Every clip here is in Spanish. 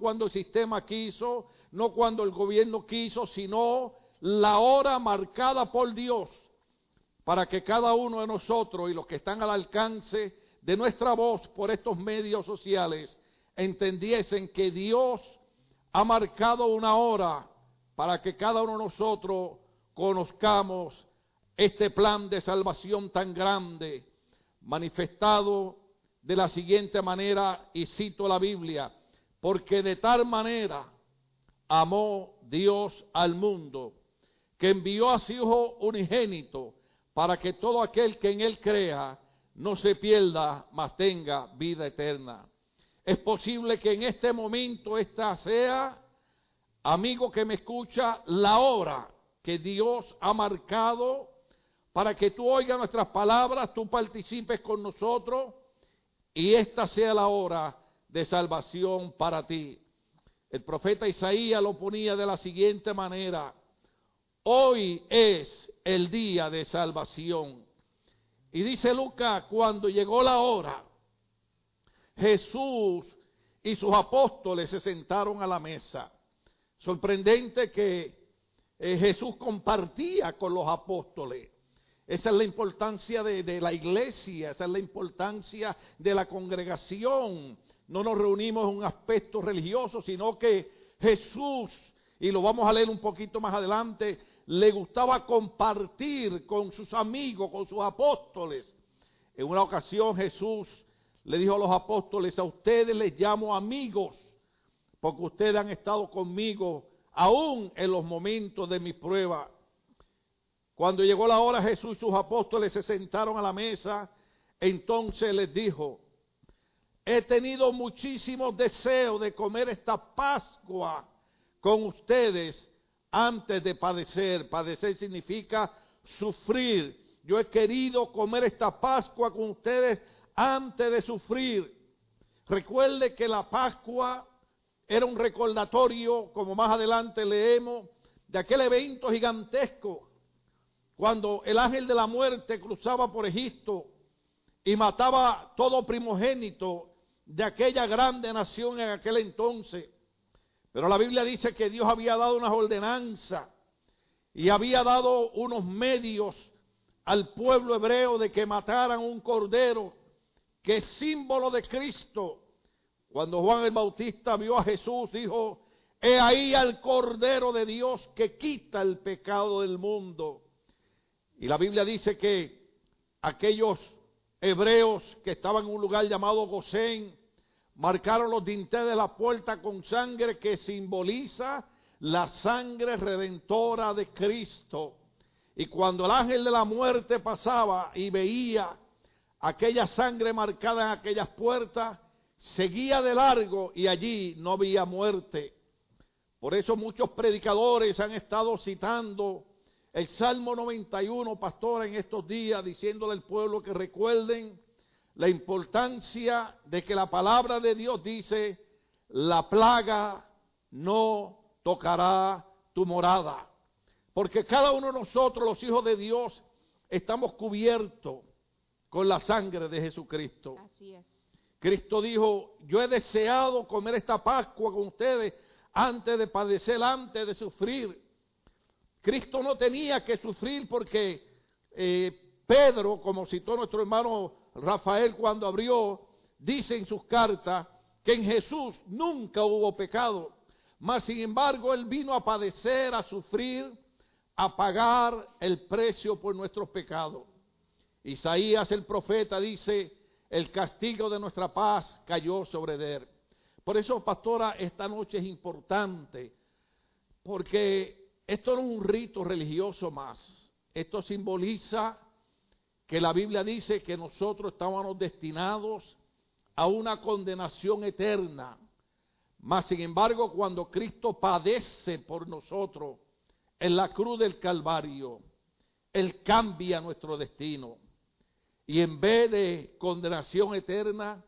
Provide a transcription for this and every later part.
cuando el sistema quiso, no cuando el gobierno quiso, sino la hora marcada por Dios para que cada uno de nosotros y los que están al alcance de nuestra voz por estos medios sociales entendiesen que Dios ha marcado una hora para que cada uno de nosotros conozcamos este plan de salvación tan grande, manifestado de la siguiente manera, y cito la Biblia, porque de tal manera amó Dios al mundo, que envió a su Hijo unigénito, para que todo aquel que en él crea no se pierda, mas tenga vida eterna. Es posible que en este momento esta sea, amigo que me escucha, la hora que Dios ha marcado para que tú oigas nuestras palabras, tú participes con nosotros y esta sea la hora de salvación para ti. El profeta Isaías lo ponía de la siguiente manera, hoy es el día de salvación. Y dice Lucas, cuando llegó la hora, Jesús y sus apóstoles se sentaron a la mesa. Sorprendente que eh, Jesús compartía con los apóstoles. Esa es la importancia de, de, la iglesia, esa es la importancia de la congregación. No nos reunimos en un aspecto religioso, sino que Jesús, y lo vamos a leer un poquito más adelante, le gustaba compartir con sus amigos, con sus apóstoles. En una ocasión Jesús le dijo a los apóstoles, a ustedes les llamo amigos, porque ustedes han estado conmigo aún en los momentos de mi prueba. Cuando llegó la hora, Jesús y sus apóstoles se sentaron a la mesa. Entonces les dijo, he tenido muchísimos deseos de comer esta Pascua con ustedes antes de padecer. Padecer significa sufrir. Yo he querido comer esta Pascua con ustedes antes de sufrir. Recuerde que la Pascua era un recordatorio, como más adelante leemos, de aquel evento gigantesco cuando el ángel de la muerte cruzaba por Egipto y mataba todo primogénito de aquella grande nación en aquel entonces. Pero la Biblia dice que Dios había dado unas ordenanzas y había dado unos medios al pueblo hebreo de que mataran un cordero que es símbolo de Cristo. Cuando Juan el Bautista vio a Jesús, dijo, he ahí al cordero de Dios que quita el pecado del mundo. Y la Biblia dice que aquellos hebreos que estaban en un lugar llamado Gosén, marcaron los dinteles de la puerta con sangre que simboliza la sangre redentora de Cristo. Y cuando el ángel de la muerte pasaba y veía aquella sangre marcada en aquellas puertas, seguía de largo y allí no había muerte. Por eso muchos predicadores han estado citando el Salmo 91, pastor, en estos días, diciéndole al pueblo que recuerden la importancia de que la palabra de Dios dice, la plaga no tocará tu morada. Porque cada uno de nosotros, los hijos de Dios, estamos cubiertos con la sangre de Jesucristo. Así es. Cristo dijo, yo he deseado comer esta Pascua con ustedes antes de padecer, antes de sufrir. Cristo no tenía que sufrir porque eh, Pedro, como citó nuestro hermano Rafael cuando abrió, dice en sus cartas que en Jesús nunca hubo pecado, mas sin embargo Él vino a padecer, a sufrir, a pagar el precio por nuestros pecados. Isaías el profeta dice, el castigo de nuestra paz cayó sobre él. Por eso, pastora, esta noche es importante, porque esto no es un rito religioso más. Esto simboliza que la Biblia dice que nosotros estábamos destinados a una condenación eterna. Mas, sin embargo, cuando Cristo padece por nosotros en la cruz del Calvario, Él cambia nuestro destino. Y en vez de condenación eterna,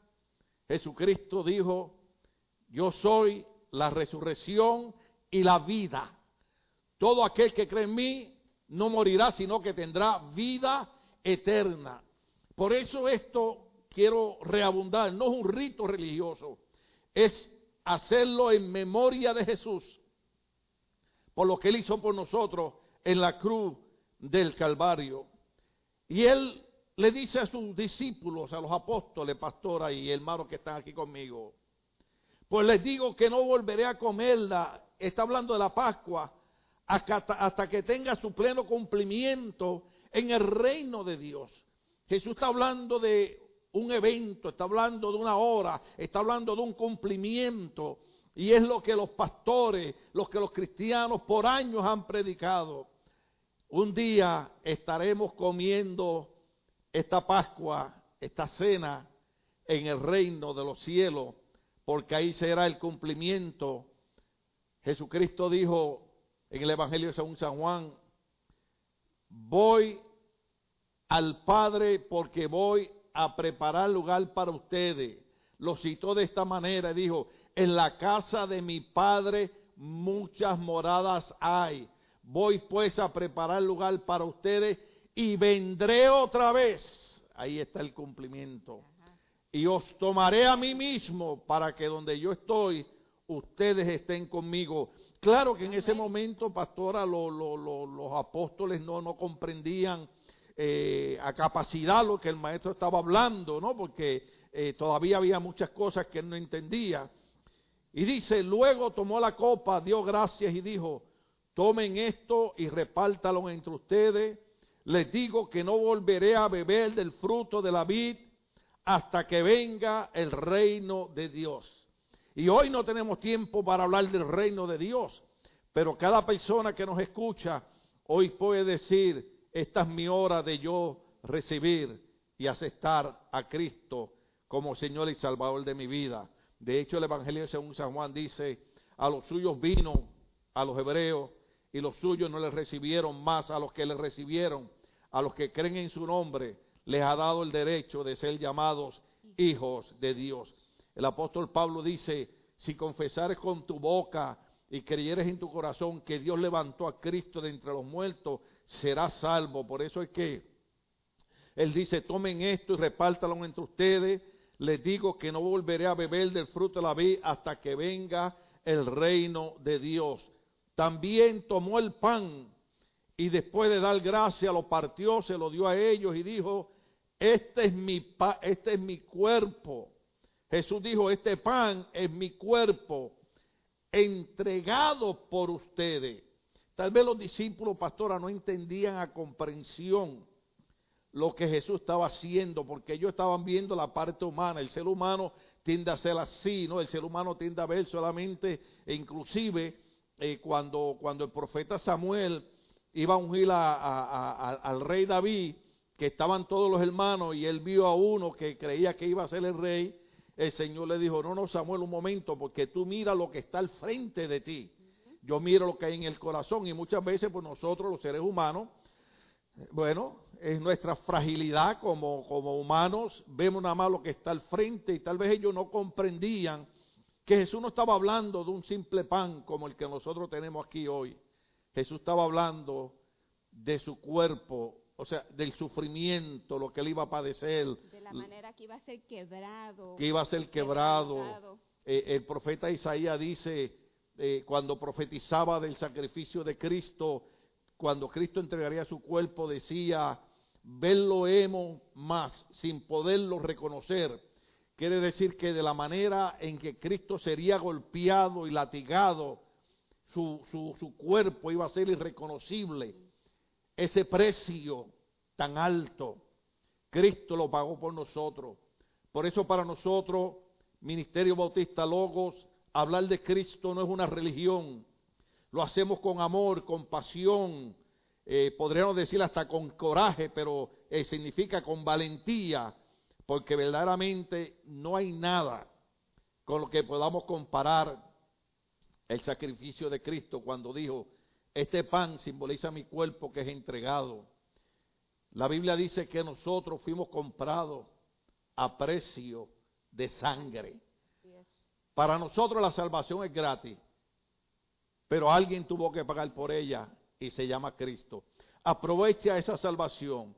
Jesucristo dijo, yo soy la resurrección y la vida. Todo aquel que cree en mí no morirá, sino que tendrá vida eterna. Por eso esto quiero reabundar, no es un rito religioso, es hacerlo en memoria de Jesús, por lo que Él hizo por nosotros en la cruz del Calvario. Y Él le dice a sus discípulos, a los apóstoles, pastora y hermanos que están aquí conmigo, pues les digo que no volveré a comerla, está hablando de la Pascua, hasta, hasta que tenga su pleno cumplimiento en el reino de Dios. Jesús está hablando de un evento, está hablando de una hora, está hablando de un cumplimiento. Y es lo que los pastores, los que los cristianos por años han predicado. Un día estaremos comiendo esta Pascua, esta cena en el reino de los cielos, porque ahí será el cumplimiento. Jesucristo dijo en el Evangelio según San Juan, voy al Padre porque voy a preparar lugar para ustedes. Lo citó de esta manera, dijo, en la casa de mi Padre muchas moradas hay. Voy pues a preparar lugar para ustedes y vendré otra vez. Ahí está el cumplimiento. Y os tomaré a mí mismo para que donde yo estoy, ustedes estén conmigo. Claro que en ese momento, pastora, los apóstoles no, no comprendían eh, a capacidad lo que el maestro estaba hablando, ¿no? Porque eh, todavía había muchas cosas que él no entendía. Y dice, luego tomó la copa, dio gracias y dijo, tomen esto y repártalo entre ustedes. Les digo que no volveré a beber del fruto de la vid hasta que venga el reino de Dios. Y hoy no tenemos tiempo para hablar del reino de Dios, pero cada persona que nos escucha hoy puede decir, esta es mi hora de yo recibir y aceptar a Cristo como Señor y Salvador de mi vida. De hecho, el Evangelio según San Juan dice, a los suyos vino, a los hebreos, y los suyos no les recibieron más a los que les recibieron, a los que creen en su nombre, les ha dado el derecho de ser llamados hijos de Dios. El apóstol Pablo dice, si confesares con tu boca y creyeres en tu corazón que Dios levantó a Cristo de entre los muertos, será salvo. Por eso es que Él dice, tomen esto y repártalo entre ustedes. Les digo que no volveré a beber del fruto de la vid hasta que venga el reino de Dios. También tomó el pan y después de dar gracia lo partió, se lo dio a ellos y dijo, este es mi, pa este es mi cuerpo. Jesús dijo, este pan es mi cuerpo entregado por ustedes. Tal vez los discípulos, pastora, no entendían a comprensión lo que Jesús estaba haciendo, porque ellos estaban viendo la parte humana. El ser humano tiende a ser así, ¿no? El ser humano tiende a ver solamente, e inclusive eh, cuando, cuando el profeta Samuel iba a ungir al rey David, que estaban todos los hermanos, y él vio a uno que creía que iba a ser el rey, el Señor le dijo, no, no, Samuel, un momento, porque tú mira lo que está al frente de ti yo miro lo que hay en el corazón y muchas veces pues nosotros los seres humanos, bueno, es nuestra fragilidad como, como humanos, vemos nada más lo que está al frente y tal vez ellos no comprendían que Jesús no estaba hablando de un simple pan como el que nosotros tenemos aquí hoy. Jesús estaba hablando de su cuerpo, o sea, del sufrimiento, lo que él iba a padecer. La manera que iba a ser quebrado. Que iba a ser quebrado. Eh, el profeta Isaías dice, eh, cuando profetizaba del sacrificio de Cristo, cuando Cristo entregaría su cuerpo, decía, verlo hemos más, sin poderlo reconocer. Quiere decir que de la manera en que Cristo sería golpeado y latigado, su, su, su cuerpo iba a ser irreconocible. Ese precio tan alto, Cristo lo pagó por nosotros. Por eso para nosotros, Ministerio Bautista Logos, Hablar de Cristo no es una religión. Lo hacemos con amor, con pasión, eh, podríamos decir hasta con coraje, pero eh, significa con valentía, porque verdaderamente no hay nada con lo que podamos comparar el sacrificio de Cristo cuando dijo, este pan simboliza mi cuerpo que es entregado. La Biblia dice que nosotros fuimos comprados a precio de sangre. Para nosotros la salvación es gratis, pero alguien tuvo que pagar por ella y se llama Cristo. Aprovecha esa salvación.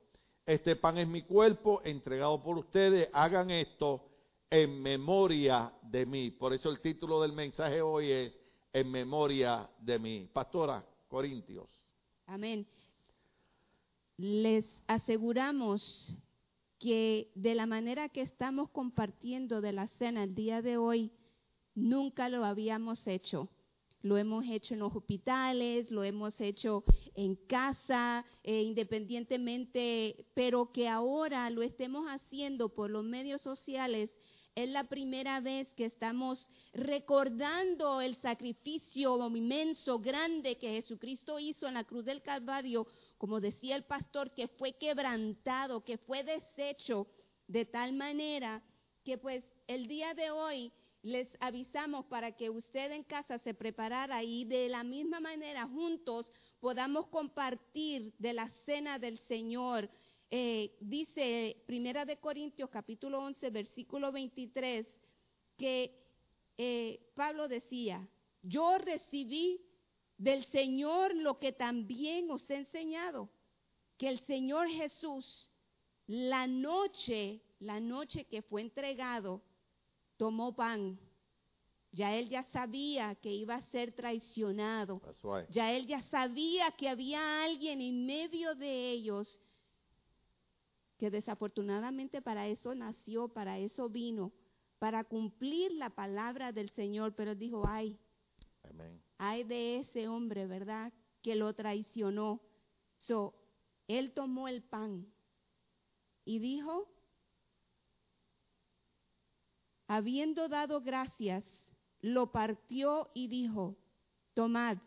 Este pan es mi cuerpo entregado por ustedes. Hagan esto en memoria de mí. Por eso el título del mensaje hoy es en memoria de mí. Pastora, Corintios. Amén. Les aseguramos que de la manera que estamos compartiendo de la cena el día de hoy, nunca lo habíamos hecho. Lo hemos hecho en los hospitales, lo hemos hecho en casa, eh, independientemente, pero que ahora lo estemos haciendo por los medios sociales es la primera vez que estamos recordando el sacrificio inmenso, grande que Jesucristo hizo en la cruz del Calvario, como decía el pastor, que fue quebrantado, que fue deshecho de tal manera que pues el día de hoy les avisamos para que usted en casa se preparara y de la misma manera juntos podamos compartir de la cena del Señor. Eh, dice Primera de Corintios capítulo 11 versículo 23 que eh, Pablo decía, yo recibí del Señor lo que también os he enseñado, que el Señor Jesús, la noche, la noche que fue entregado, tomó pan. Ya él ya sabía que iba a ser traicionado. Ya él ya sabía que había alguien en medio de ellos que desafortunadamente para eso nació, para eso vino, para cumplir la palabra del Señor, pero dijo, ay, ay de ese hombre, ¿verdad? Que lo traicionó. So, él tomó el pan y dijo, habiendo dado gracias, lo partió y dijo, tomad,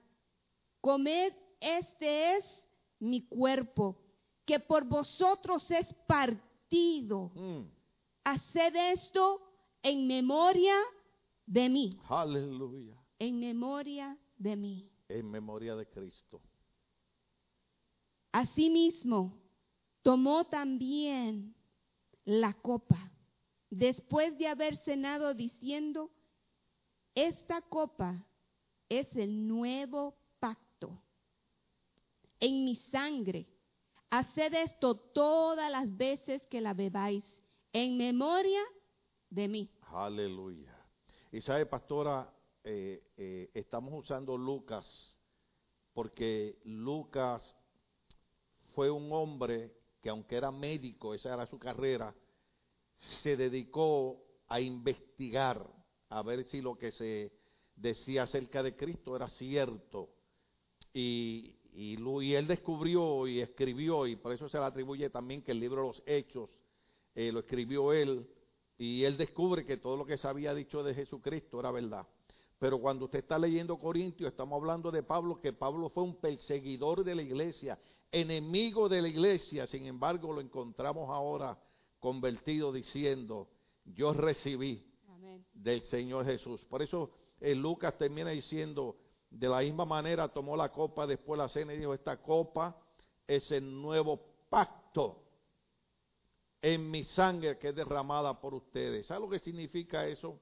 comed, este es mi cuerpo que por vosotros es partido. Mm. Haced esto en memoria de mí. Aleluya. En memoria de mí. En memoria de Cristo. Asimismo, tomó también la copa, después de haber cenado diciendo, esta copa es el nuevo pacto en mi sangre Haced esto todas las veces que la bebáis, en memoria de mí. Aleluya. Y sabe, pastora, eh, eh, estamos usando Lucas porque Lucas fue un hombre que aunque era médico, esa era su carrera, se dedicó a investigar, a ver si lo que se decía acerca de Cristo era cierto. Y, él descubrió y escribió, y por eso se le atribuye también que el libro de los Hechos eh, lo escribió él, y él descubre que todo lo que se había dicho de Jesucristo era verdad. Pero cuando usted está leyendo Corintios, estamos hablando de Pablo, que Pablo fue un perseguidor de la iglesia, enemigo de la iglesia, sin embargo lo encontramos ahora convertido diciendo, yo recibí del Señor Jesús. Por eso eh, Lucas termina diciendo, de la misma manera tomó la copa después la cena y dijo, esta copa es el nuevo pacto en mi sangre que es derramada por ustedes. ¿Sabe lo que significa eso?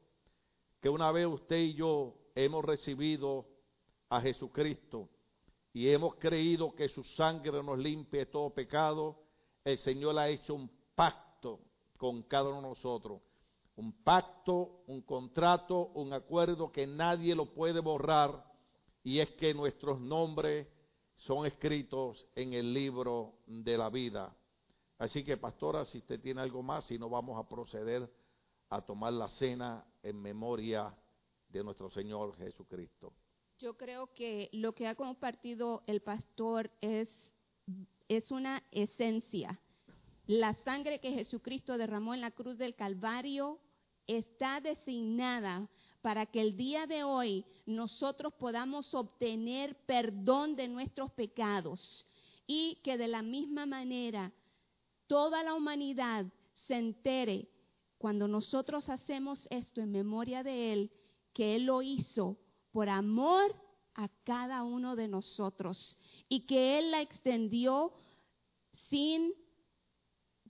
Que una vez usted y yo hemos recibido a Jesucristo y hemos creído que su sangre nos limpia de todo pecado, el Señor ha hecho un pacto con cada uno de nosotros. Un pacto, un contrato, un acuerdo que nadie lo puede borrar y es que nuestros nombres son escritos en el libro de la vida. Así que, pastora, si usted tiene algo más, si no vamos a proceder a tomar la cena en memoria de nuestro Señor Jesucristo. Yo creo que lo que ha compartido el pastor es, es una esencia. La sangre que Jesucristo derramó en la cruz del Calvario está designada para que el día de hoy nosotros podamos obtener perdón de nuestros pecados y que de la misma manera toda la humanidad se entere cuando nosotros hacemos esto en memoria de Él, que Él lo hizo por amor a cada uno de nosotros y que Él la extendió sin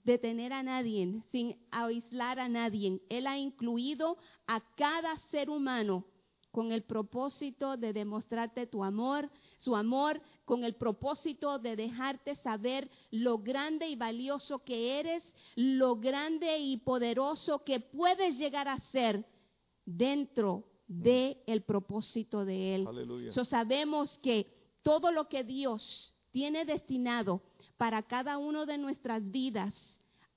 detener a nadie, sin aislar a nadie. Él ha incluido a cada ser humano con el propósito de demostrarte tu amor, su amor, con el propósito de dejarte saber lo grande y valioso que eres, lo grande y poderoso que puedes llegar a ser dentro de el propósito de él. Aleluya. So sabemos que todo lo que Dios tiene destinado para cada uno de nuestras vidas,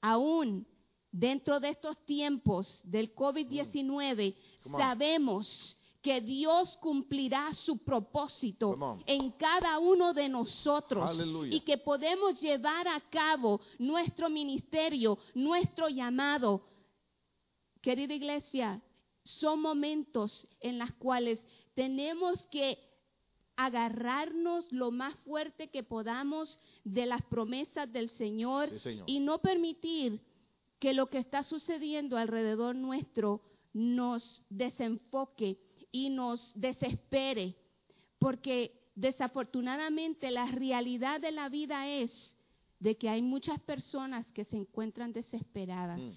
aún dentro de estos tiempos del COVID-19, Come on. sabemos que Dios cumplirá su propósito en cada uno de nosotros y que podemos llevar a cabo nuestro ministerio, nuestro llamado. Querida iglesia, son momentos en los cuales tenemos que agarrarnos lo más fuerte que podamos de las promesas del Señor, Sí, Señor. y no permitir que lo que está sucediendo alrededor nuestro nos desenfoque y nos desespere, porque desafortunadamente la realidad de la vida es de que hay muchas personas que se encuentran desesperadas, Mm.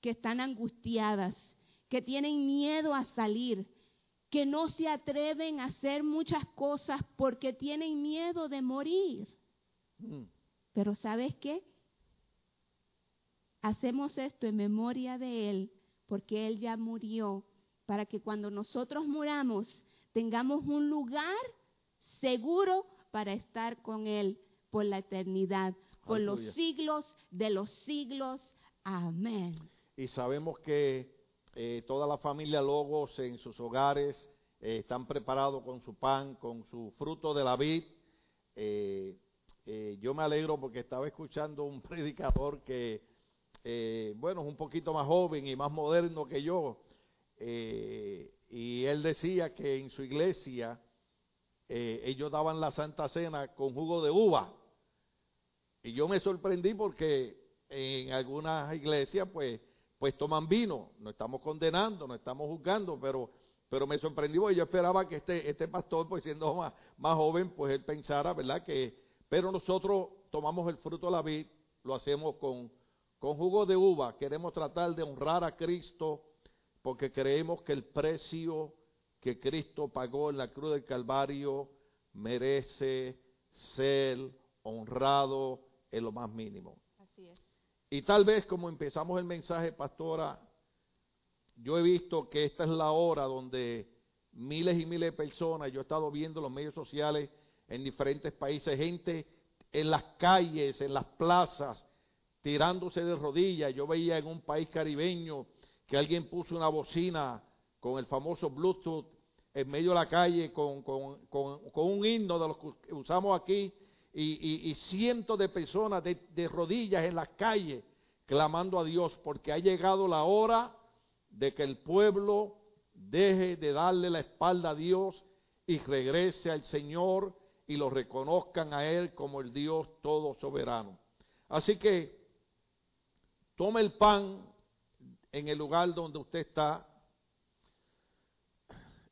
que están angustiadas, que tienen miedo a salir, que no se atreven a hacer muchas cosas porque tienen miedo de morir. Mm. Pero ¿sabes qué? Hacemos esto en memoria de Él, porque Él ya murió, para que cuando nosotros muramos tengamos un lugar seguro para estar con Él por la eternidad, por los siglos de los siglos. Amén. Y sabemos que eh, toda la familia Logos en sus hogares eh, están preparados con su pan, con su fruto de la vid. Eh, yo me alegro porque estaba escuchando un predicador que, bueno, es un poquito más joven y más moderno que yo. Eh, y él decía que en su iglesia eh, ellos daban la Santa Cena con jugo de uva. Y yo me sorprendí porque en algunas iglesias pues, pues toman vino. No estamos condenando, no estamos juzgando, pero, pero me sorprendió yo esperaba que este, este pastor, pues siendo más, más joven, pues él pensara, ¿verdad? Que, pero nosotros tomamos el fruto de la vid, lo hacemos con, con jugo de uva. Queremos tratar de honrar a Cristo porque creemos que el precio que Cristo pagó en la cruz del Calvario merece ser honrado en lo más mínimo. Así es. Y tal vez como empezamos el mensaje, pastora, yo he visto que esta es la hora donde miles y miles de personas, yo he estado viendo en los medios sociales en diferentes países, gente en las calles, en las plazas, tirándose de rodillas. Yo veía en un país caribeño que alguien puso una bocina con el famoso Bluetooth en medio de la calle con, con- con- con un himno de los que usamos aquí y, y- cientos de personas de, de rodillas en las calles clamando a Dios porque ha llegado la hora de que el pueblo deje de darle la espalda a Dios y regrese al Señor y lo reconozcan a Él como el Dios todo soberano. Así que tome el pan en el lugar donde usted está.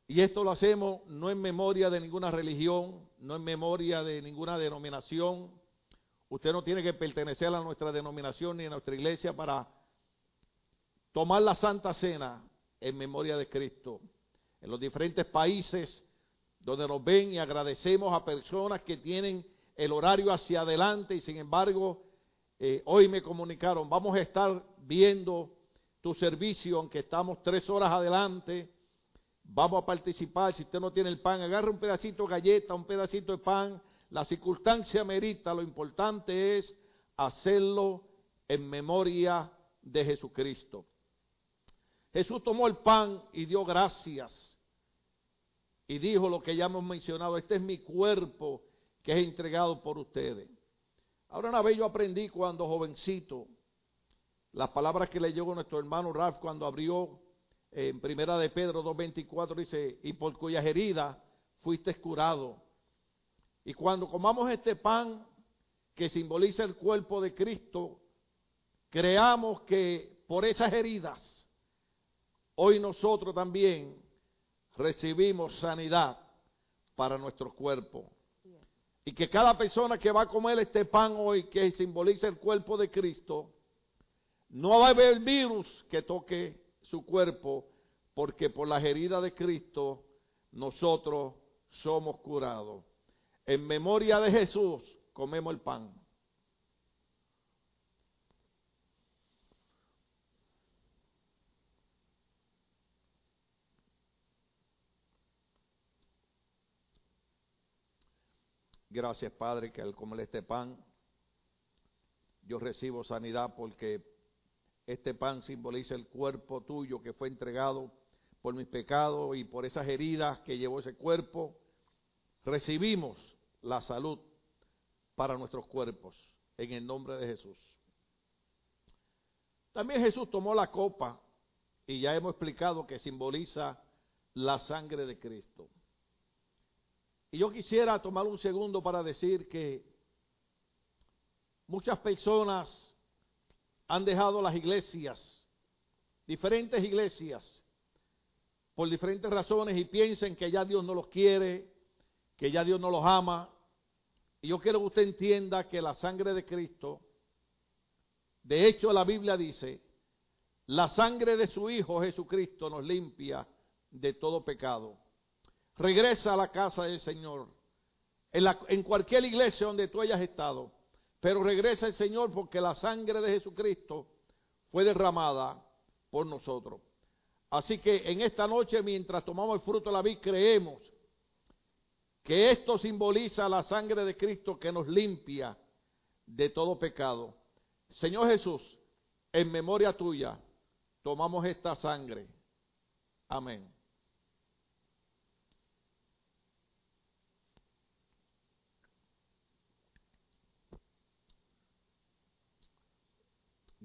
Y esto lo hacemos no en memoria de ninguna religión, no en memoria de ninguna denominación. Usted no tiene que pertenecer a nuestra denominación ni a nuestra iglesia para tomar la Santa Cena en memoria de Cristo. En los diferentes países donde nos ven y agradecemos a personas que tienen el horario hacia adelante y sin embargo eh, hoy me comunicaron, vamos a estar viendo tu servicio, aunque estamos tres horas adelante, vamos a participar, si usted no tiene el pan, agarre un pedacito de galleta, un pedacito de pan, la circunstancia merita, lo importante es hacerlo en memoria de Jesucristo. Jesús tomó el pan y dio gracias y dijo lo que ya hemos mencionado, este es mi cuerpo que es entregado por ustedes. Ahora una vez yo aprendí cuando jovencito, las palabras que leyó nuestro hermano Ralph cuando abrió eh, en primera de Pedro 2.24 dice, y por cuyas heridas fuiste curado. Y cuando comamos este pan que simboliza el cuerpo de Cristo, creamos que por esas heridas, hoy nosotros también recibimos sanidad para nuestro cuerpo. Y que cada persona que va a comer este pan hoy, que simboliza el cuerpo de Cristo, no va a haber virus que toque su cuerpo, porque por las heridas de Cristo nosotros somos curados. En memoria de Jesús comemos el pan. Gracias, Padre, que al comer este pan, yo recibo sanidad porque este pan simboliza el cuerpo tuyo que fue entregado por mis pecados y por esas heridas que llevó ese cuerpo. Recibimos la salud para nuestros cuerpos en el nombre de Jesús. También Jesús tomó la copa y ya hemos explicado que simboliza la sangre de Cristo. Y yo quisiera tomar un segundo para decir que muchas personas han dejado las iglesias, diferentes iglesias, por diferentes razones y piensen que ya Dios no los quiere, que ya Dios no los ama. Y yo quiero que usted entienda que la sangre de Cristo, de hecho la Biblia dice, la sangre de su Hijo Jesucristo nos limpia de todo pecado. Regresa a la casa del Señor. En, cualquier iglesia donde tú hayas estado. Pero regresa el Señor porque la sangre de Jesucristo fue derramada por nosotros. Así que en esta noche, mientras tomamos el fruto de la vida, creemos que esto simboliza la sangre de Cristo que nos limpia de todo pecado. Señor Jesús, en memoria tuya, tomamos esta sangre. Amén.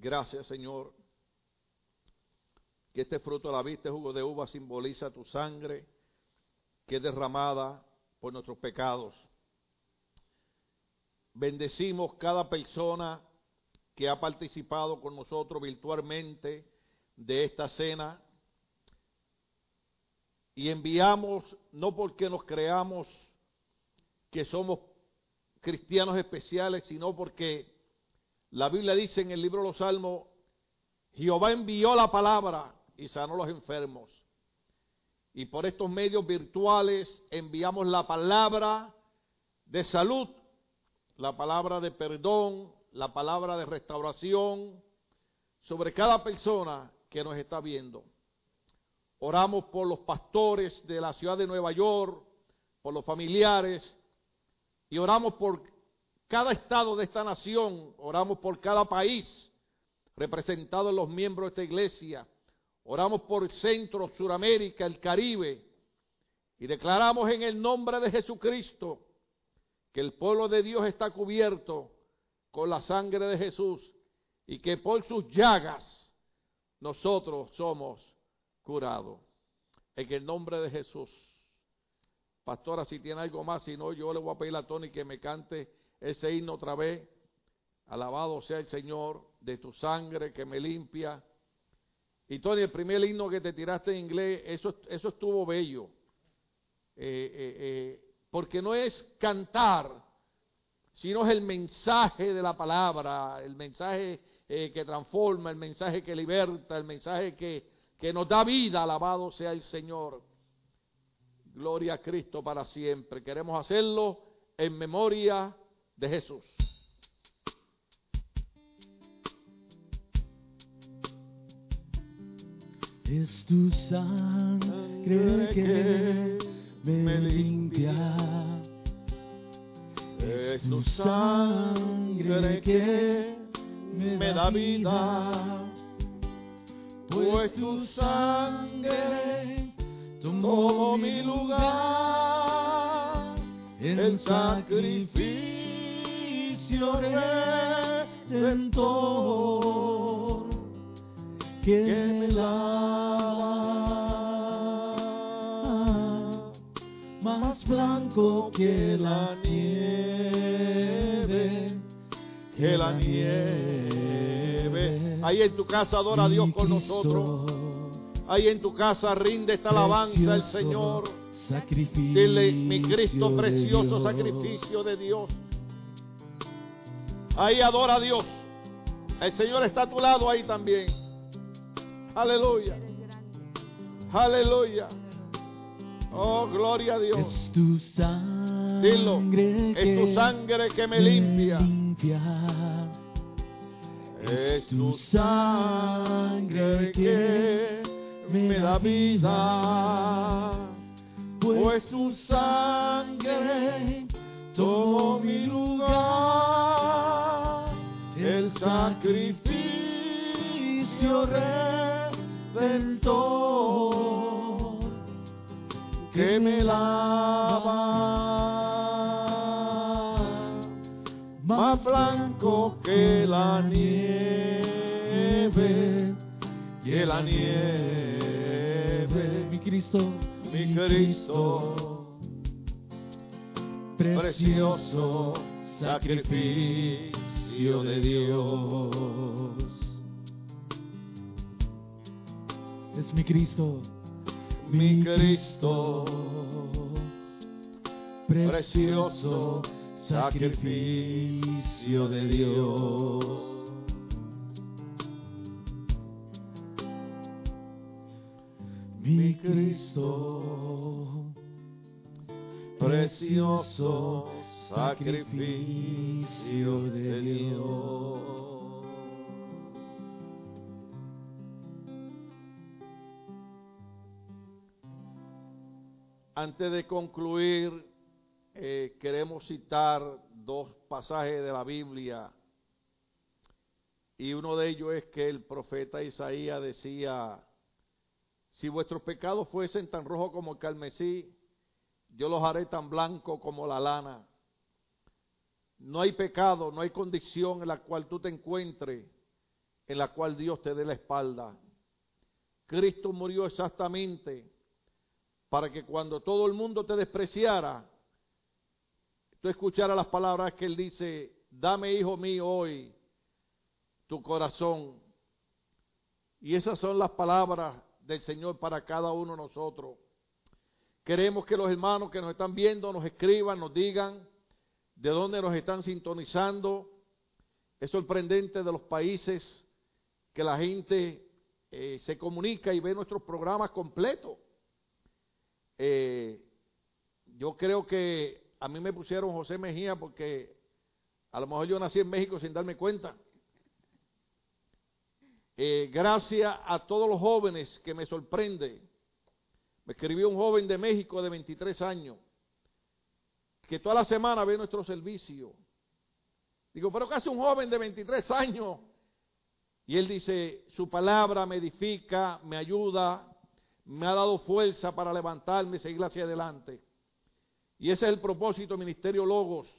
Gracias, Señor, que este fruto de la vista, jugo de uva, simboliza tu sangre que es derramada por nuestros pecados. Bendecimos cada persona que ha participado con nosotros virtualmente de esta cena y enviamos, no porque nos creamos que somos cristianos especiales, sino porque la Biblia dice en el libro de los Salmos, Jehová envió la palabra y sanó los enfermos. Y por estos medios virtuales enviamos la palabra de salud, la palabra de perdón, la palabra de restauración sobre cada persona que nos está viendo. Oramos por los pastores de la ciudad de Nueva York, por los familiares, y oramos por cada estado de esta nación, oramos por cada país representado en los miembros de esta iglesia, oramos por Centro, Suramérica, el Caribe, y declaramos en el nombre de Jesucristo que el pueblo de Dios está cubierto con la sangre de Jesús y que por sus llagas nosotros somos curados. En el nombre de Jesús. Pastora, si tiene algo más, si no, yo le voy a pedir a Tony que me cante ese himno otra vez. Alabado sea el Señor de tu sangre que me limpia. Y Tony, el primer himno que te tiraste en inglés, eso, eso estuvo bello. Eh, eh, eh, porque no es cantar, sino es el mensaje de la palabra, el mensaje que transforma, el mensaje que liberta, el mensaje que, que nos da vida. Alabado sea el Señor. Gloria a Cristo para siempre. Queremos hacerlo en memoria de Jesús. Es tu sangre que me limpia. Es tu sangre que me da vida. Pues tu sangre tomó mi lugar en sacrificio redentor que me lava más blanco que la nieve, que la nieve. Ahí en tu casa adora a Dios con nosotros. Ahí en tu casa rinde esta alabanza al Señor. Dile, mi Cristo precioso sacrificio de Dios. Ahí adora a Dios. El Señor está a tu lado ahí también. Aleluya. Aleluya. Oh, gloria a Dios. Es tu Dilo. sangre Es tu sangre que me limpia. limpia. Es tu sangre que me da vida. Pues tu sangre tomó mi lugar. Sacrificio redentor que me lava más blanco que la nieve y la nieve Mi Cristo, mi Cristo. Precioso sacrificio de Dios. Es mi Cristo, mi Cristo. Precioso precioso sacrificio de Dios. Mi Cristo, precioso sacrificio de Dios. Antes de concluir, eh, queremos citar dos pasajes de la Biblia. Y uno de ellos es que el profeta Isaías decía, si vuestros pecados fuesen tan rojos como el carmesí, yo los haré tan blancos como la lana. No hay pecado, no hay condición en la cual tú te encuentres, en la cual Dios te dé la espalda. Cristo murió exactamente para que cuando todo el mundo te despreciara, tú escucharas las palabras que Él dice, dame, hijo mío, hoy tu corazón. Y esas son las palabras del Señor para cada uno de nosotros. Queremos que los hermanos que nos están viendo nos escriban, nos digan de dónde nos están sintonizando. Es sorprendente de los países que la gente eh, se comunica y ve nuestros programas completos. Eh, yo creo que a mí me pusieron José Mejía porque a lo mejor yo nací en México sin darme cuenta. Eh, gracias a todos los jóvenes que me sorprende. Me escribió un joven de México de 23 años que toda la semana ve nuestro servicio. Digo, pero ¿qué hace un joven de 23 años? Y él dice, su palabra me edifica, me ayuda, me ha dado fuerza para levantarme y seguir hacia adelante. Y ese es el propósito del Ministerio Logos.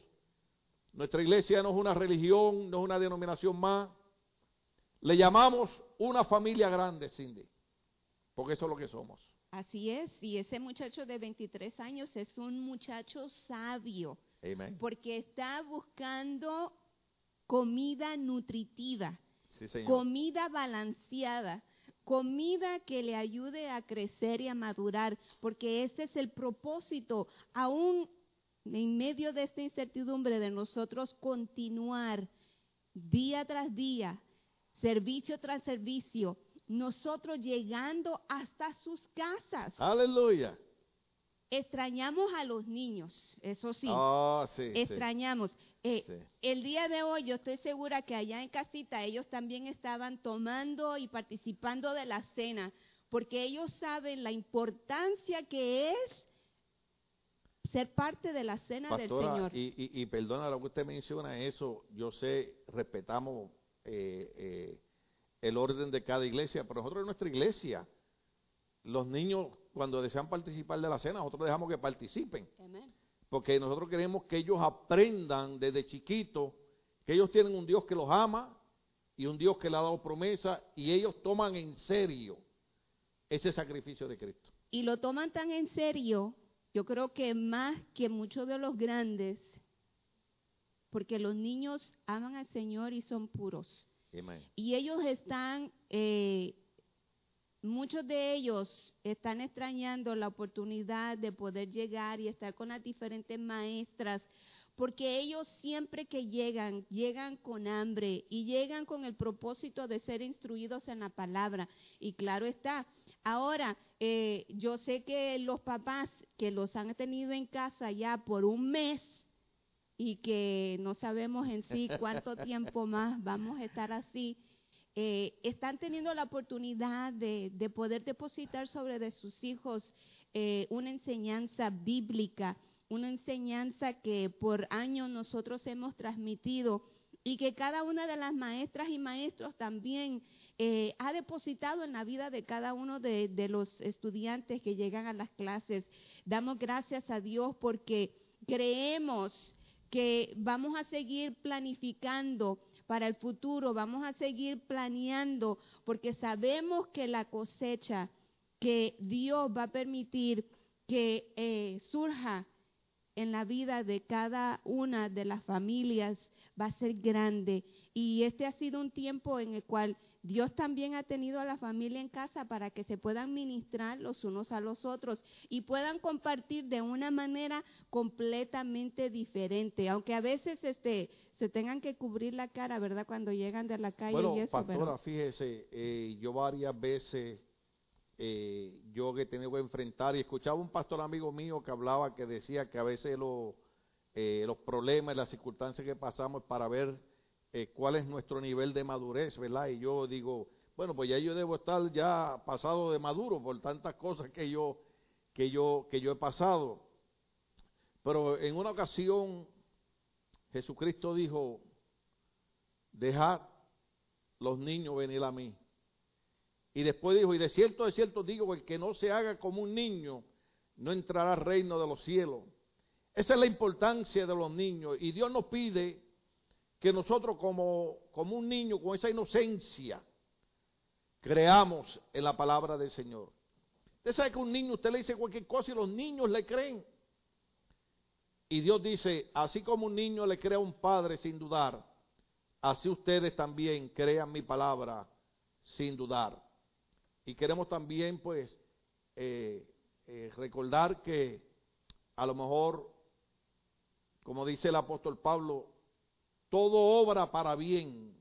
Nuestra iglesia no es una religión, no es una denominación más. Le llamamos una familia grande, Cindy, porque eso es lo que somos. Así es, y ese muchacho de 23 años es un muchacho sabio, porque está buscando comida nutritiva, Sí, comida balanceada, comida que le ayude a crecer y a madurar, porque ese es el propósito, aún en medio de esta incertidumbre de nosotros continuar día tras día, servicio tras servicio, nosotros llegando hasta sus casas. Aleluya. Extrañamos a los niños, eso sí, Oh, sí, sí. extrañamos. Eh, Sí. El día de hoy yo estoy segura que allá en casita ellos también estaban tomando y participando de la cena, porque ellos saben la importancia que es ser parte de la cena del Señor. y, y, y perdona lo que usted menciona eso, yo sé, respetamos eh, eh, el orden de cada iglesia, pero nosotros en nuestra iglesia, los niños cuando desean participar de la cena, nosotros dejamos que participen, porque nosotros queremos que ellos aprendan desde chiquitos que ellos tienen un Dios que los ama y un Dios que le ha dado promesa y ellos toman en serio ese sacrificio de Cristo. Y lo toman tan en serio, yo creo que más que muchos de los grandes, porque los niños aman al Señor y son puros. Y ellos están, eh, muchos de ellos están extrañando la oportunidad de poder llegar y estar con las diferentes maestras, porque ellos siempre que llegan, llegan con hambre y llegan con el propósito de ser instruidos en la palabra. Y claro está, ahora eh, yo sé que los papás que los han tenido en casa ya por un mes y que no sabemos en sí cuánto tiempo más vamos a estar así, eh, están teniendo la oportunidad de, de, poder depositar sobre de sus hijos eh, una enseñanza bíblica, una enseñanza que por años nosotros hemos transmitido y que cada una de las maestras y maestros también eh, ha depositado en la vida de cada uno de, de los estudiantes que llegan a las clases. Damos gracias a Dios porque creemos que vamos a seguir planificando para el futuro, vamos a seguir planeando porque sabemos que la cosecha que Dios va a permitir que eh, surja en la vida de cada una de las familias va a ser grande. Y este ha sido un tiempo en el cual Dios también ha tenido a la familia en casa para que se puedan ministrar los unos a los otros y puedan compartir de una manera completamente diferente, aunque a veces este se tengan que cubrir la cara, ¿verdad? Cuando llegan de la calle bueno, y eso. pastora, fíjese, eh, yo varias veces eh, yo que he tenido que enfrentar y escuchaba un pastor amigo mío que hablaba que decía que a veces lo, eh, los problemas y las circunstancias que pasamos para ver eh, cuál es nuestro nivel de madurez, ¿verdad? Y yo digo, bueno, pues ya yo debo estar ya pasado de maduro por tantas cosas que yo, que yo, que yo he pasado. Pero en una ocasión Jesucristo dijo, dejad los niños venir a mí. Y después dijo, y de cierto, de cierto digo, el que no se haga como un niño, no entrará al reino de los cielos. Esa es la importancia de los niños. Y Dios nos pide que nosotros como, como un niño, con esa inocencia, creamos en la palabra del Señor. Usted sabe que un niño, usted le dice cualquier cosa y los niños le creen. Y Dios dice, así como un niño le cree a un padre sin dudar, así ustedes también crean mi palabra sin dudar. Y queremos también, pues, eh, eh, recordar que a lo mejor, como dice el apóstol Pablo, todo obra para bien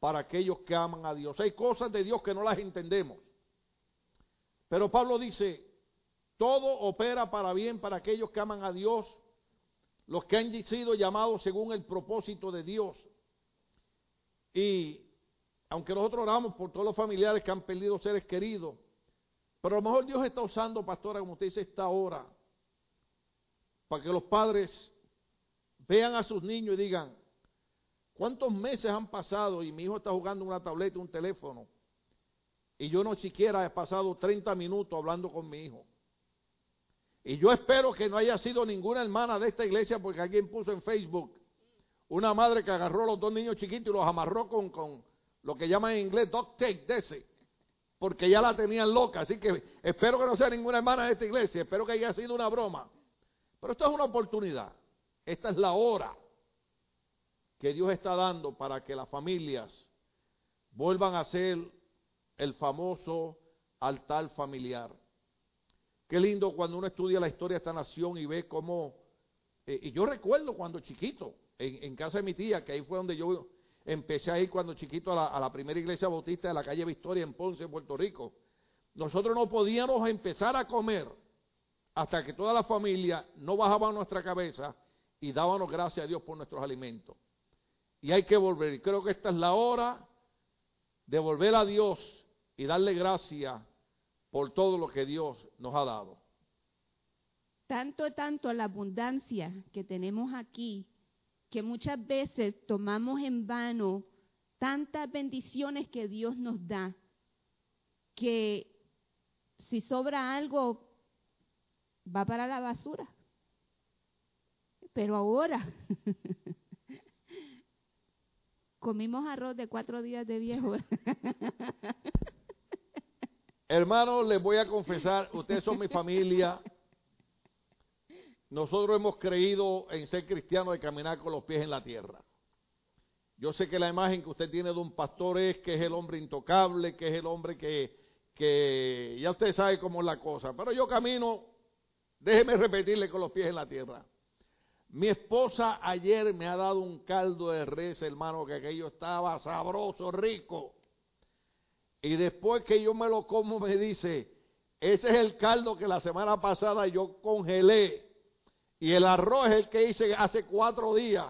para aquellos que aman a Dios. Hay cosas de Dios que no las entendemos. Pero Pablo dice, todo opera para bien para aquellos que aman a Dios, los que han sido llamados según el propósito de Dios. Y aunque nosotros oramos por todos los familiares que han perdido seres queridos, pero a lo mejor Dios está usando, pastora, como usted dice, esta hora, para que los padres vean a sus niños y digan, ¿cuántos meses han pasado y mi hijo está jugando una tableta, un teléfono? Y yo no siquiera he pasado 30 minutos hablando con mi hijo. Y yo espero que no haya sido ninguna hermana de esta iglesia porque alguien puso en Facebook una madre que agarró a los dos niños chiquitos y los amarró con, con lo que llaman en inglés dog take de ese, porque ya la tenían loca. Así que espero que no sea ninguna hermana de esta iglesia, espero que haya sido una broma. Pero esto es una oportunidad. Esta es la hora que Dios está dando para que las familias vuelvan a ser el famoso altar familiar. Qué lindo cuando uno estudia la historia de esta nación y ve cómo, eh, y yo recuerdo cuando chiquito, en, casa de mi tía, que ahí fue donde yo empecé a ir cuando chiquito a la, a la primera iglesia bautista de la calle Victoria en Ponce, Puerto Rico. Nosotros no podíamos empezar a comer hasta que toda la familia no bajaba nuestra cabeza y dábamos gracias a Dios por nuestros alimentos. Y hay que volver. Y creo que esta es la hora de volver a Dios y darle gracias por todo lo que Dios nos ha dado. Tanto, tanto la abundancia que tenemos aquí, que muchas veces tomamos en vano tantas bendiciones que Dios nos da, que si sobra algo, va para la basura pero ahora comimos arroz de cuatro días de viejo. Hermanos, les voy a confesar, ustedes son mi familia. Nosotros hemos creído en ser cristianos y caminar con los pies en la tierra. Yo sé que la imagen que usted tiene de un pastor es que es el hombre intocable, que es el hombre que, que ya usted sabe cómo es la cosa. Pero yo camino, déjeme repetirle con los pies en la tierra. Mi esposa ayer me ha dado un caldo de res, hermano, que aquello estaba sabroso, rico. Y después que yo me lo como, me dice, ese es el caldo que la semana pasada yo congelé. Y el arroz es el que hice hace cuatro días.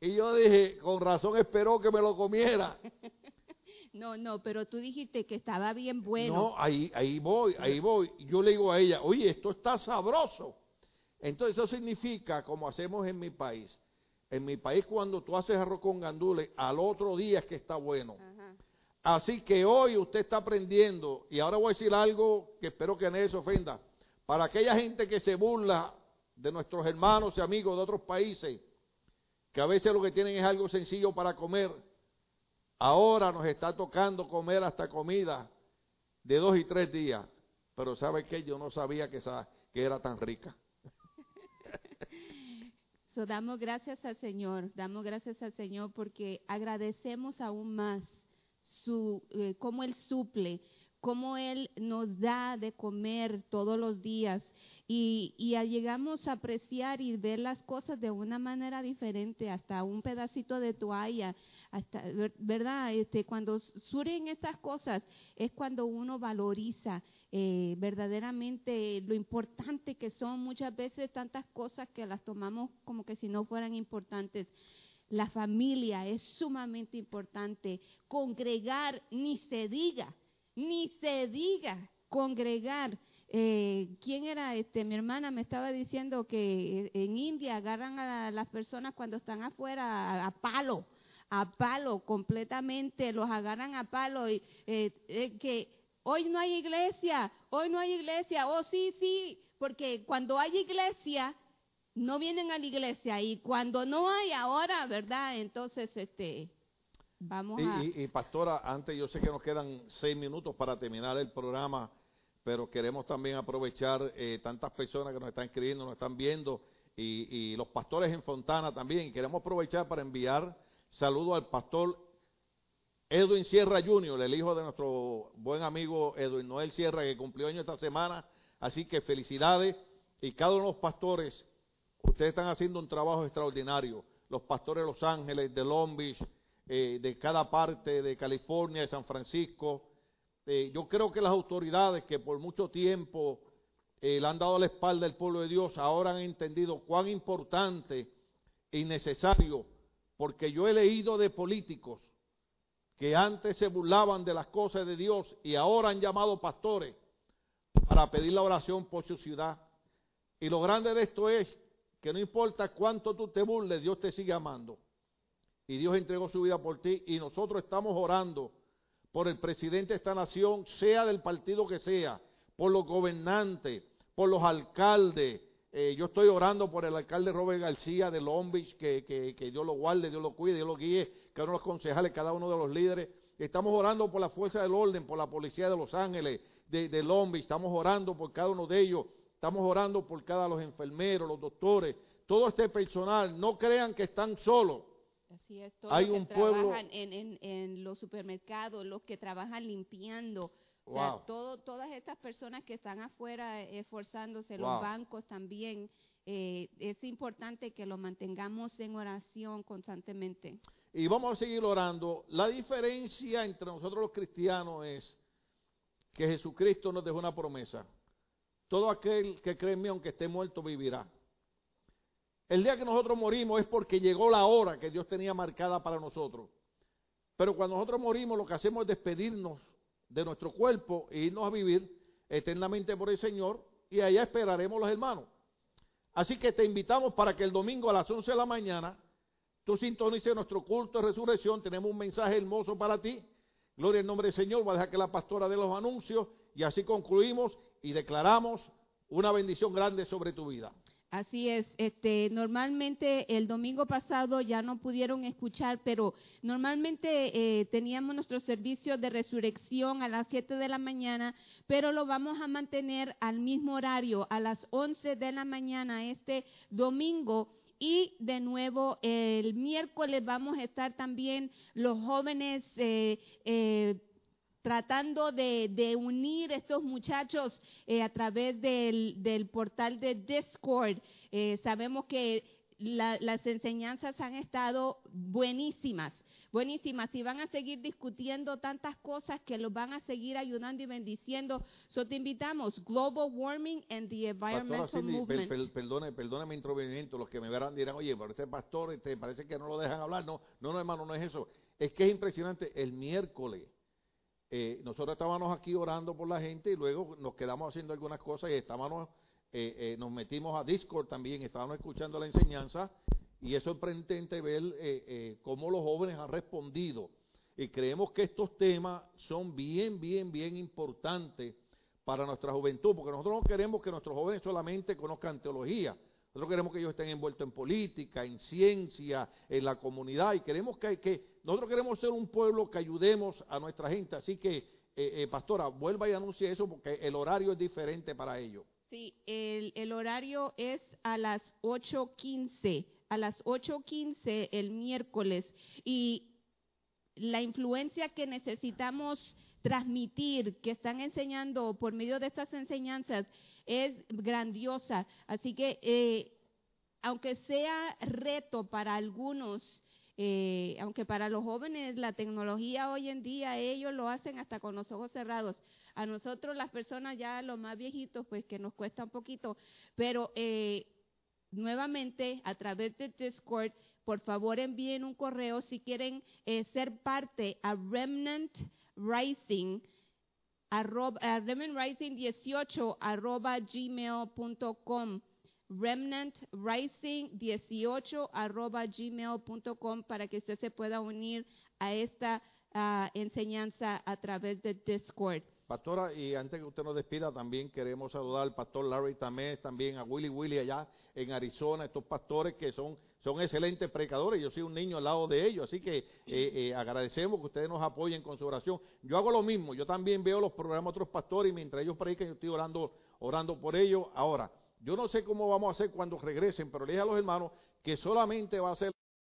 Y yo dije, con razón esperó que me lo comiera. No, no, pero tú dijiste que estaba bien bueno. No, ahí, ahí voy, ahí voy. Yo le digo a ella, oye, esto está sabroso. Entonces eso significa, como hacemos en mi país, en mi país cuando tú haces arroz con gandules, al otro día es que está bueno. Ajá. Así que hoy usted está aprendiendo, y ahora voy a decir algo que espero que nadie se ofenda, para aquella gente que se burla de nuestros hermanos y amigos de otros países, que a veces lo que tienen es algo sencillo para comer, ahora nos está tocando comer hasta comida de dos y tres días, pero ¿sabe qué? Yo no sabía que, esa, que era tan rica. So, damos gracias al Señor, damos gracias al Señor porque agradecemos aún más su, eh, cómo Él suple, cómo Él nos da de comer todos los días y, y llegamos a apreciar y ver las cosas de una manera diferente, hasta un pedacito de toalla, hasta, ver- ¿verdad? Este, cuando surgen estas cosas es cuando uno valoriza eh, verdaderamente lo importante que son muchas veces tantas cosas que las tomamos como que si no fueran importantes. La familia es sumamente importante. Congregar, ni se diga, ni se diga congregar. Eh, ¿Quién era este? Mi hermana me estaba diciendo que en India agarran a las personas cuando están afuera a, a palo, a palo completamente, los agarran a palo y eh, eh, que hoy no hay iglesia, hoy no hay iglesia, oh sí, sí, porque cuando hay iglesia no vienen a la iglesia y cuando no hay ahora, ¿verdad? Entonces, este, vamos a... Y, y- y, pastora, antes yo sé que nos quedan seis minutos para terminar el programa, pero queremos también aprovechar eh, tantas personas que nos están escribiendo, nos están viendo, y, los pastores en Fontana también. Queremos aprovechar para enviar saludos al pastor Edwin Sierra Jr., el hijo de nuestro buen amigo Edwin Noel Sierra, que cumplió año esta semana. Así que felicidades. Y cada uno de los pastores, ustedes están haciendo un trabajo extraordinario. Los pastores de Los Ángeles, de Long Beach, eh, de cada parte de California, de San Francisco. Eh, yo creo que las autoridades que por mucho tiempo eh, le han dado la espalda al pueblo de Dios, ahora han entendido cuán importante y necesario, porque yo he leído de políticos que antes se burlaban de las cosas de Dios y ahora han llamado pastores para pedir la oración por su ciudad. Y lo grande de esto es que no importa cuánto tú te burles, Dios te sigue amando. Y Dios entregó su vida por ti y nosotros estamos orando por el presidente de esta nación, sea del partido que sea, por los gobernantes, por los alcaldes. Eh, yo estoy orando por el alcalde Robert García de Long Beach, que, que, que Dios lo guarde, Dios lo cuide, Dios lo guíe, cada uno de los concejales, cada uno de los líderes. Estamos orando por la fuerza del orden, por la policía de Los Ángeles, de, de Long Beach. Estamos orando por cada uno de ellos. Estamos orando por cada los enfermeros, los doctores, todo este personal. No crean que están solos. Así es, todos Hay los que un pueblo- trabajan en, en, en los supermercados, los que trabajan limpiando, o sea, todo, todas estas personas que están afuera eh, esforzándose, Wow. los bancos también, eh, es importante que lo mantengamos en oración constantemente. Y vamos a seguir orando. La diferencia entre nosotros los cristianos es que Jesucristo nos dejó una promesa. Todo aquel que cree en mí, aunque esté muerto, vivirá. El día que nosotros morimos es porque llegó la hora que Dios tenía marcada para nosotros. Pero cuando nosotros morimos, lo que hacemos es despedirnos de nuestro cuerpo e irnos a vivir eternamente por el Señor y allá esperaremos los hermanos. Así que te invitamos para que el domingo a las 11 de la mañana tú sintonices nuestro culto de resurrección. Tenemos un mensaje hermoso para ti. Gloria al nombre del Señor. Va a dejar que la pastora dé los anuncios y así concluimos y declaramos una bendición grande sobre tu vida. Así es, este, normalmente el domingo pasado ya no pudieron escuchar, pero normalmente eh, teníamos nuestro servicio de resurrección a las 7 de la mañana, pero lo vamos a mantener al mismo horario, a las 11 de la mañana este domingo. Y de nuevo, el miércoles vamos a estar también los jóvenes eh, eh, tratando de, de unir estos muchachos eh, a través del, del portal de Discord. Eh, sabemos que la- las enseñanzas han estado buenísimas, buenísimas y van a seguir discutiendo tantas cosas que los van a seguir ayudando y bendiciendo. So te invitamos, Global Warming and the Environmental Cindy, per- Movement. per- perdone, perdone mi intervenimiento, los que me verán dirán, oye, pero este pastor este, parece que no lo dejan hablar. No, no, no, hermano, no es eso. Es que es impresionante, el miércoles eh, nosotros estábamos aquí orando por la gente y luego nos quedamos haciendo algunas cosas y estábamos, eh, eh, nos metimos a Discord también, estábamos escuchando la enseñanza y es sorprendente ver eh, eh, cómo los jóvenes han respondido. Y creemos que estos temas son bien, bien, bien importantes para nuestra juventud, porque nosotros no queremos que nuestros jóvenes solamente conozcan teología, nosotros queremos que ellos estén envueltos en política, en ciencia, en la comunidad, y queremos que, nosotros queremos ser un pueblo que ayudemos a nuestra gente. Así que, eh, eh, pastora, vuelva y anuncie eso, porque el horario es diferente para ellos. Sí, el, el horario es a las 8.15, a las 8.15 el miércoles. Y la influencia que necesitamos transmitir, que están enseñando por medio de estas enseñanzas, es grandiosa. Así que, eh, aunque sea reto para algunos, eh, aunque para los jóvenes la tecnología hoy en día ellos lo hacen hasta con los ojos cerrados. A nosotros las personas ya los más viejitos, pues que nos cuesta un poquito, pero eh, nuevamente a través de Discord, por favor envíen un correo si quieren ser parte a Remnant Rising, arroba, a Remnant Rising 18 arroba gmail.com. Remnant Rising 18 arroba gmail.com para que usted se pueda unir a esta ah, enseñanza a través de Discord. Pastora, y antes que usted nos despida, también queremos saludar al pastor Larry Tamés, también a Willy Willy allá en Arizona, estos pastores que son, son excelentes predicadores. Yo soy un niño al lado de ellos, así que eh, eh, agradecemos que ustedes nos apoyen con su oración. Yo hago lo mismo, yo también veo los programas de otros pastores y mientras ellos predican, yo estoy orando, orando por ellos. Ahora, yo no sé cómo vamos a hacer cuando regresen, pero le dije a los hermanos que solamente va a ser